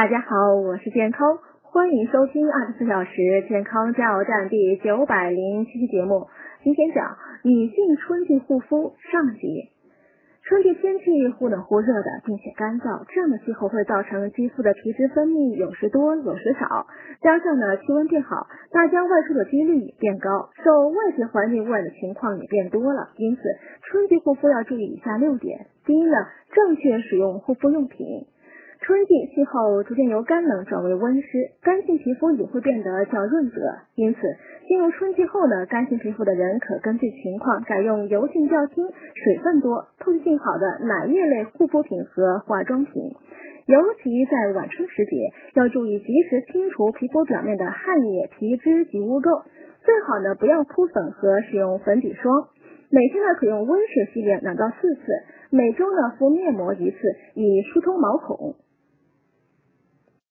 大家好，我是健康，欢迎收听二十四小时健康加油站第九百零七期节目。今天讲女性春季护肤上集。春季天气忽冷忽热的，并且干燥，这样的气候会造成肌肤的皮脂分泌有时多有时少，加上呢气温变好，大家外出的几率也变高，受外界环境污染的情况也变多了。因此，春季护肤要注意以下六点：第一呢，正确使用护肤用品。气候逐渐由干冷转为温湿，干性皮肤也会变得较润泽。因此，进入春季后呢，干性皮肤的人可根据情况改用油性较轻、水分多、透气性好的奶液类护肤品和化妆品。尤其在晚春时节，要注意及时清除皮肤表面的汗液、皮脂及污垢。最好呢，不要铺粉和使用粉底霜。每天呢，可用温水洗脸两到四次。每周呢，敷面膜一次，以疏通毛孔。